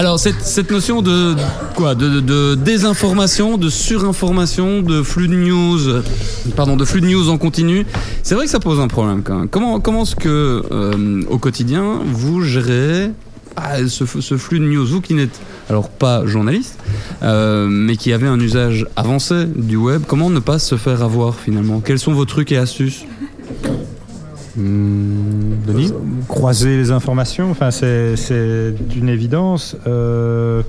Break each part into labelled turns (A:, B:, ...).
A: alors cette, cette notion de quoi de, de, désinformation, de surinformation, de flux de news, pardon, de flux de news en continu, c'est vrai que ça pose un problème quand même. Comment comment est-ce que euh, au quotidien vous gérez ah, ce, flux de news, vous qui n'êtes alors pas journaliste, euh, mais qui avez un usage avancé du web, comment ne pas se faire avoir finalement? Quels sont vos trucs et astuces?
B: Hmm, Denis Croiser les informations, enfin, c'est d'une évidence. Euh,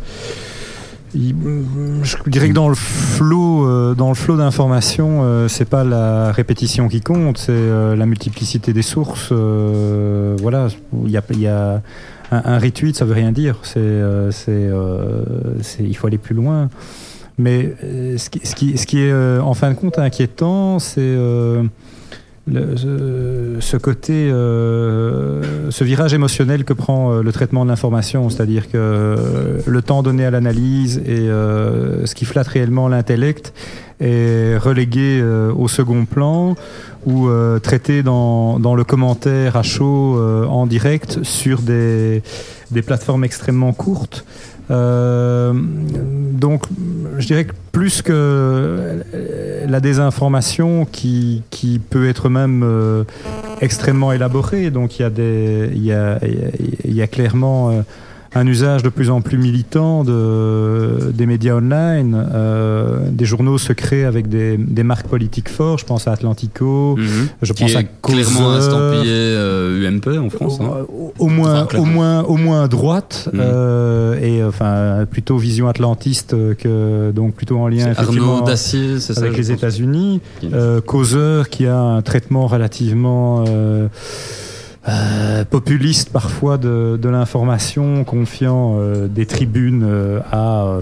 B: je dirais que dans le flot, euh, dans le flot d'informations, euh, c'est pas la répétition qui compte, c'est la multiplicité des sources. voilà, il y a, y a un, un, retweet, ça veut rien dire. C'est, c'est, il faut aller plus loin. Mais ce qui, ce, qui, ce, qui, est en fin de compte inquiétant, c'est le, ce côté, euh, ce virage émotionnel que prend euh, le traitement de l'information, c'est-à-dire que le temps donné à l'analyse et euh, ce qui flatte réellement l'intellect est relégué au second plan ou traité dans, le commentaire à chaud en direct sur des, des plateformes extrêmement courtes. Euh, donc, je dirais que plus que la désinformation qui, peut être même euh, extrêmement élaborée, donc il y a, clairement euh, un usage de plus en plus militant de, des médias online, euh, des journaux secrets avec des, des, marques politiques fortes. Je pense à Atlantico,
A: mhm.
B: je
A: Qui
B: pense
A: est
B: à
A: clairement estampillé euh, UMP en France.
B: Au,
A: hein.
B: au, moins,
A: Enfin,
B: au moins, au moins droite
A: Mhm.
B: euh, et enfin plutôt vision atlantiste que donc plutôt en lien effectivement
A: Arnaud Dacier, ça
B: avec les. États-Unis. Euh, Causeur qui a un traitement relativement euh, populiste parfois de, l'information, confiant euh, des tribunes euh, à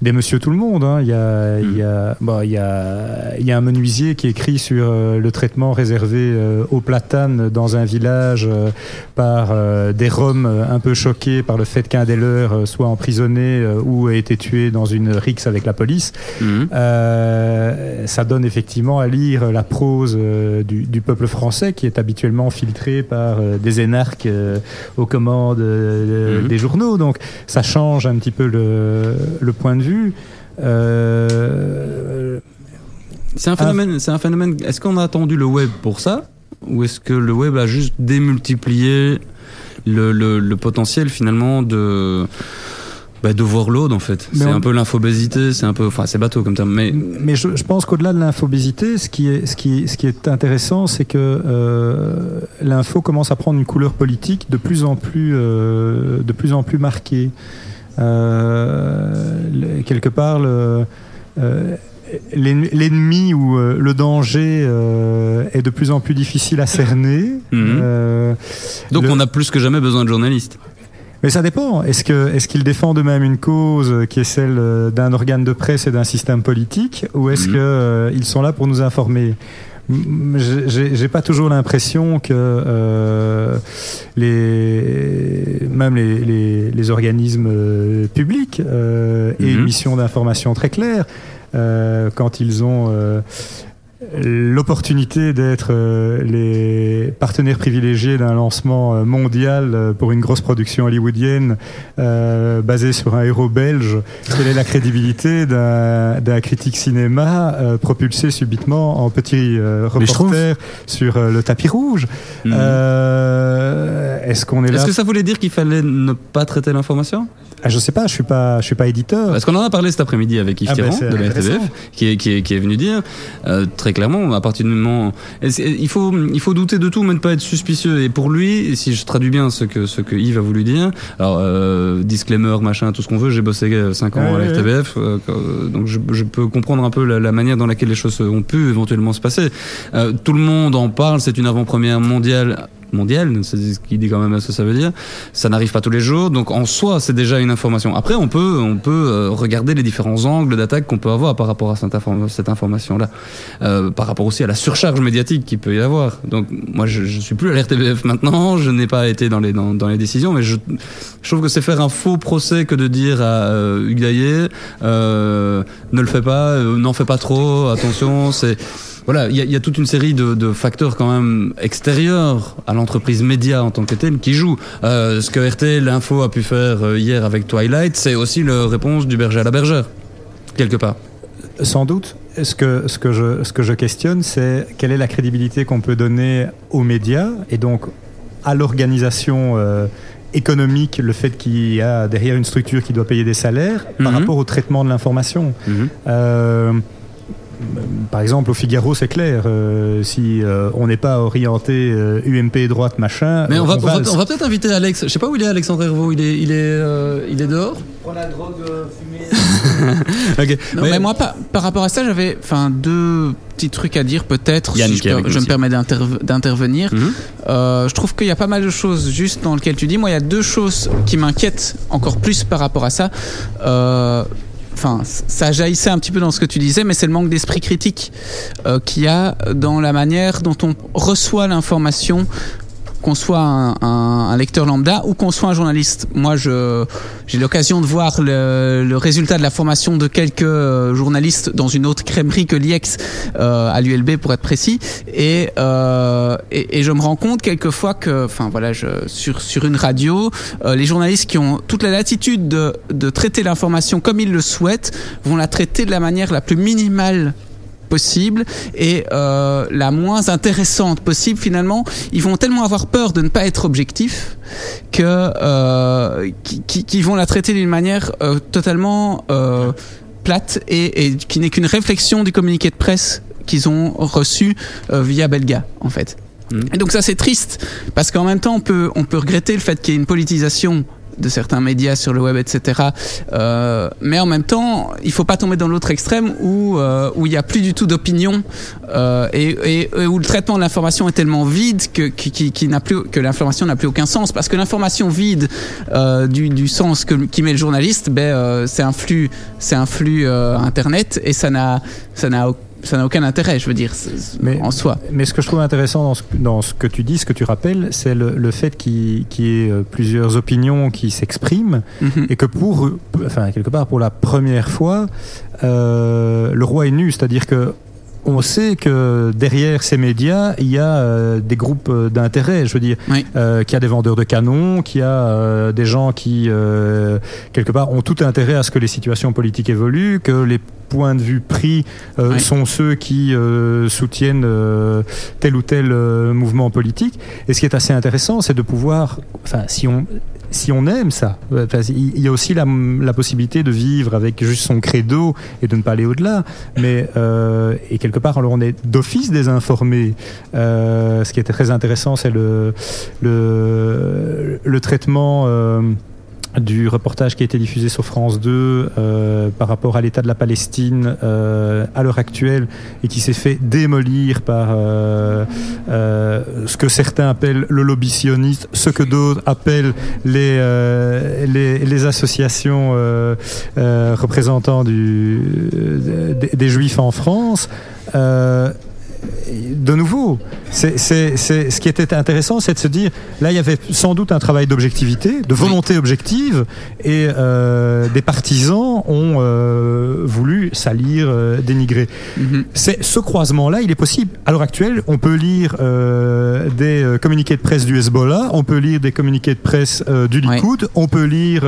B: des monsieur tout le monde. hein. Il, y a, il, y a, bon, il, y a, il y a un menuisier qui écrit sur euh, le traitement réservé euh, aux platanes dans un village euh, par des Roms un peu choqués par le fait qu'un des leurs soit emprisonné ou ait été tué dans une rixe avec la police. Euh, ça donne effectivement à lire la prose du, du peuple français qui est habituellement filtré par des énarques aux commandes
A: Mhm.
B: des journaux. Donc ça change un petit peu le, le point de vue. Euh,
A: C'est un phénomène. C'est un phénomène. Est-ce qu'on a attendu le web pour ça, ou est-ce que le web a juste démultiplié le, le, le potentiel finalement de bah, de overload en fait? C'est
B: on-
A: un peu l'infobésité, c'est un peu, enfin c'est bateau comme terme, mais
B: mais je, je pense qu'au-delà de l'infobésité, ce qui est, ce qui, ce qui est intéressant, c'est que euh, l'info commence à prendre une couleur politique de plus en plus, euh, de plus en plus marquée. Euh, quelque part, le, euh, l'en- l'ennemi ou euh, le danger est de plus en plus difficile à cerner.
A: Mhm. Donc
B: Le-
A: on a plus que jamais besoin de journalistes.
B: mais ça dépend. Est-ce que est-ce qu'ils défendent eux-mêmes une cause qui est celle d'un organe de presse et d'un système politique, ou est-ce
A: Mhm.
B: que euh, ils sont là pour nous informer? J'ai- pas toujours l'impression que euh, les même les, les, les organismes euh, publics euh, aient
A: Mhm.
B: une mission d'information très claire euh, quand ils ont euh, l'opportunité d'être euh, les partenaires privilégiés d'un lancement euh, mondial euh, pour une grosse production hollywoodienne euh, basée sur un héros belge. Quelle est la crédibilité d'un critique cinéma euh, propulsé subitement en petit euh, reporter sur le tapis rouge?
A: Mhm.
B: Est-ce qu'on est là
A: Est-ce que ça voulait dire qu'il fallait ne pas traiter l'information?
B: Ah, Je sais pas, je suis pas, je suis pas éditeur.
A: Parce qu'on en a parlé cet après-midi avec Yves
B: Ah, bah, c'est
A: de la. RTBF, qui est, qui, est, qui est venu dire euh, très clairement, à partir du moment, il faut, il faut douter de tout, mais ne pas être suspicieux. Et pour lui, si je traduis bien ce que ce que Yves a voulu dire, alors euh, disclaimer, machin, tout ce qu'on veut. J'ai bossé 5 ans
B: Ouais,
A: à la RTBF, euh, euh, donc je, je peux comprendre un peu la, la manière dans laquelle les choses ont pu éventuellement se passer. Euh, tout le monde en parle, c'est une avant-première mondiale mondiale, ce qu'il dit quand même ce que ça veut dire. Ça n'arrive pas tous les jours, donc en soi c'est déjà une information. Après on peut on peut euh, regarder les différents angles d'attaque qu'on peut avoir par rapport à cette, inform- cette information-là, Euh, par rapport aussi à la surcharge médiatique qu'il peut y avoir. Donc moi je, je suis plus à l'RTBF maintenant, je n'ai pas été dans les dans, dans les décisions, mais je, je trouve que c'est faire un faux procès que de dire à euh, Hugues euh, ne le fais pas, euh, n'en fais pas trop, attention, c'est voilà, il y, a toute une série de, facteurs quand même extérieurs à l'entreprise média en tant que telle qui jouent. Euh, ce que RTL Info a pu faire euh, hier avec Twilight, c'est aussi la réponse du berger à la bergère, quelque part.
B: Sans doute. Ce que, ce que, je, ce que je questionne, c'est quelle est la crédibilité qu'on peut donner aux médias et donc à l'organisation euh, économique, le fait qu'il y a derrière une structure qui doit payer des salaires par mhm. rapport au traitement de l'information. Mhm. Euh, par exemple, au Figaro, c'est clair. Euh, si euh, on n'est pas orienté UMP droite machin.
A: Mais on va, on va, peut-être inviter Alex. Je sais pas où il est, Alexandre Hervaux. Il est, il est, il est dehors.
C: Pour la drogue fumée. mais, moi, par, par rapport à ça, j'avais, enfin, deux petits trucs à dire peut-être. Si je, je me permets d'intervenir. Mhm. je trouve qu'il y a pas mal de choses juste dans lesquelles tu dis. Moi, il y a deux choses qui m'inquiètent encore plus par rapport à ça. Enfin, ça jaillissait un petit peu dans ce que tu disais, mais c'est le manque d'esprit critique euh, qu'il y a dans la manière dont on reçoit l'information qu'on soit un, lecteur lambda ou qu'on soit un journaliste. Moi, j'ai l'occasion de voir le, résultat de la formation de quelques euh, journalistes dans une autre crèmerie que l'IEX euh, à l'ULB pour être précis, euh, et, et, je me rends compte quelquefois que, enfin voilà, je, sur sur une radio, les journalistes qui ont toute la latitude de, de traiter l'information comme ils le souhaitent vont la traiter de la manière la plus minimale possible et euh, la moins intéressante possible finalement ils vont tellement avoir peur de ne pas être objectifs que euh, qui, qui, vont la traiter d'une manière euh, totalement plate et, et qui n'est qu'une réflexion du communiqué de presse qu'ils ont reçu via Belga en fait mmh. et donc ça c'est triste parce qu'en même temps on peut on peut regretter le fait qu'il y ait une politisation de certains médias sur le web, etc. Euh, mais en même temps, il faut pas tomber dans l'autre extrême où euh, où il y a plus du tout d'opinion euh, et, où le traitement de l'information est tellement vide que qui, que l'information n'a plus aucun sens parce que l'information vide du, sens que qui met le journaliste, ben c'est un flux un flux internet et ça n'a ça n'a ça n'a aucun intérêt, je veux dire, mais, en soi.
B: Mais ce que je trouve intéressant dans ce, dans ce que tu dis, ce que tu rappelles, c'est le, le, fait qu'il y ait euh, plusieurs opinions qui s'expriment mhm. et que pour, enfin, quelque part, pour la première fois, euh, le roi est nu, c'est-à-dire que on sait que derrière ces médias, il y a euh, des groupes euh, d'intérêt. Je veux dire, euh, qu'il y a des vendeurs de canons, qu'il y a des gens qui, quelque part, ont tout intérêt à ce que les situations politiques évoluent, que les points de vue pris sont ceux qui soutiennent tel ou tel mouvement politique. Et ce qui est assez intéressant, c'est de pouvoir, enfin, si on, si on aime ça, il y a aussi la, possibilité de vivre avec juste son credo et de ne pas aller au-delà. Mais euh, et quelque part, alors on est d'office désinformé. Euh, ce qui était très intéressant, c'est le, le, le traitement. Euh, du reportage qui a été diffusé sur France 2 euh, par rapport à l'état de la Palestine euh, à l'heure actuelle et qui s'est fait démolir par euh, ce que certains appellent le lobby sioniste, ce que d'autres appellent les, les, associations représentant des, juifs en France de nouveau, c'est, ce qui était intéressant, c'est de se dire, là, il y avait sans doute un travail d'objectivité, de volonté objective, et euh, des partisans ont euh, voulu salir, euh, dénigrer. Mm-hmm. C'est ce croisement-là, il est possible. À l'heure actuelle, on peut lire des communiqués de presse du Hezbollah, on peut lire des communiqués de presse du Likoud, on peut lire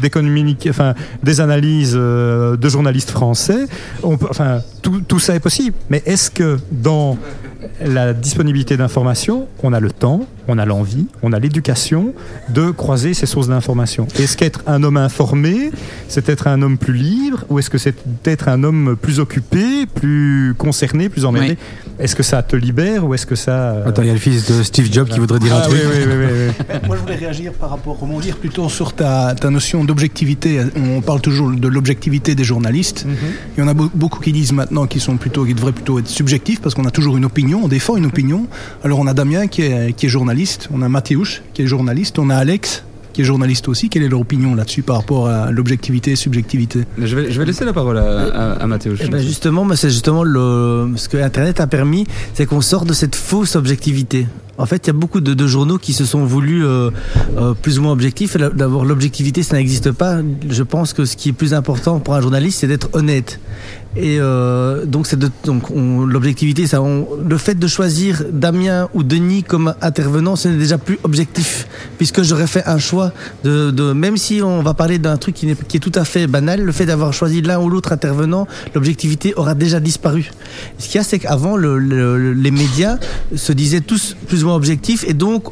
B: des communiqués, enfin, des analyses de journalistes français. On peut, enfin, tout, tout ça est possible. Mais est-ce que dans la disponibilité d'informations, on a le temps, on a l'envie, on a l'éducation de croiser ces sources d'informations. Est-ce qu'être un homme informé, c'est être un homme plus libre, ou est-ce que c'est être un homme plus occupé, plus concerné, plus emmêlé Est-ce que ça te libère ou est-ce que ça... Euh,
D: Attends, il y a le fils de Steve Jobs qui voudrait dire
B: ah,
D: un truc.
B: Oui, oui, oui,
E: Moi, je voulais réagir par rapport, rebondir plutôt sur ta, ta notion d'objectivité. On parle toujours de l'objectivité des journalistes. Mhm. Il y en a beaucoup qui disent maintenant qu'ils sont plutôt, qu'ils devraient plutôt être subjectifs parce qu'on a toujours une opinion, on défend une opinion. Alors on a Damien qui est, qui est journaliste, on a Mathéouche qui est journaliste, on a Alex qui est journaliste aussi. Quelle est leur opinion là-dessus par rapport à l'objectivité et subjectivité
A: je vais, je vais laisser la parole à, à, Mathéouche.
F: Eh ben justement, c'est justement le, ce que Internet a permis, c'est qu'on sort de cette fausse objectivité. En fait, il y a beaucoup de, journaux qui se sont voulus euh, euh, plus ou moins objectifs. D'abord, l'objectivité, ça n'existe pas. Je pense que ce qui est plus important pour un journaliste, c'est d'être honnête. Et euh, donc, donc l'objectivité, ça, le fait de choisir Damien ou Denis comme intervenant, ce n'est déjà plus objectif, puisque j'aurais fait un choix de, même si on va parler d'un truc qui, est, tout à fait banal, le fait d'avoir choisi l'un ou l'autre intervenant, l'objectivité aura déjà disparu. Ce qu'il y a, c'est qu'avant, le, les médias se disaient tous plus ou moins objectifs, et donc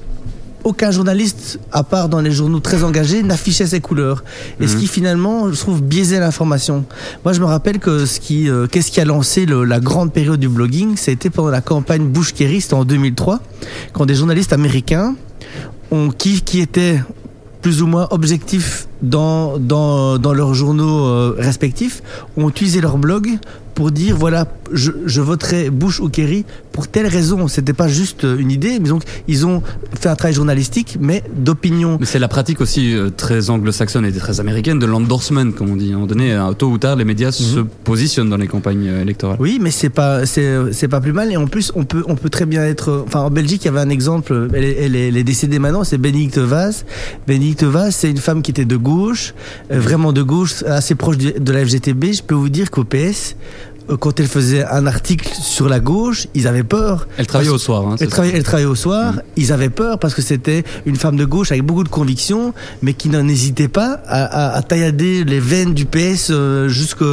F: aucun journaliste, à part dans les journaux très engagés, n'affichait ses couleurs. Et ce mhm. qui finalement, je trouve, biaisait l'information. Moi, je me rappelle que ce qui, euh, qu'est-ce qui a lancé la grande période du blogging, été pendant la campagne Bush en 2003, quand des journalistes américains ont, qui, qui étaient plus ou moins objectifs dans, dans, dans leurs journaux euh, respectifs, ont utilisé leur blog pour dire voilà, je, je voterai Bush ou Kerry pour telle raison. C'était pas juste une idée, mais donc ils ont fait un travail journalistique, mais d'opinion.
A: Mais c'est la pratique aussi euh, très anglo-saxonne et très américaine de l'endorsement, comme on dit. À un moment donné, euh, tôt ou tard, les médias se mhm. positionnent dans les campagnes euh, électorales.
F: Oui, mais c'est pas c'est pas plus mal. Et en plus, on peut on peut très bien être. Enfin, en Belgique, il y avait un exemple. Elle est, elle est, décédée maintenant. C'est Bénédicte Vaz. Bénédicte Vaz, c'est une femme qui était de gauche, vraiment de gauche, assez proche de la FGTB. Je peux vous dire qu'au PS euh, quand elle faisait un article sur la gauche, ils avaient peur.
A: Elle travaillait au soir. Hein,
F: elle, travaillait, elle, travaillait, au soir. Mm. Ils avaient peur parce que c'était une femme de gauche avec beaucoup de convictions, mais qui n'en hésitait pas à, à, à, taillader les veines du PS euh, jusque,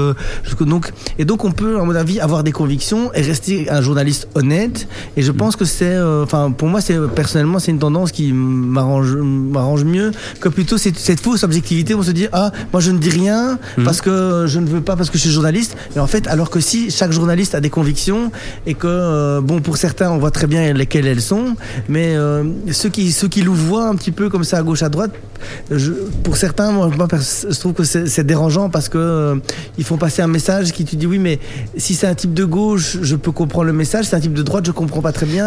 F: jusque donc. Et donc on peut, à mon avis, avoir des convictions et rester un journaliste honnête. Et je mm. pense que c'est, euh, enfin, pour moi, c'est personnellement, c'est une tendance qui m'arrange, m'arrange mieux que plutôt cette, cette, fausse objectivité où on se dit ah, moi je ne dis rien mm. parce que je ne veux pas parce que je suis journaliste. Et en fait, alors que si chaque journaliste a des convictions et que, euh, bon, pour certains, on voit très bien lesquelles elles sont, mais euh, ceux qui ceux qui nous voient un petit peu comme ça à gauche à droite, pour certains, moi, je trouve que c'est dérangeant parce que euh, font passer un message qui tu dis oui, mais si c'est un type de gauche, je peux comprendre le message, si c'est un type de droite, je comprends pas très bien.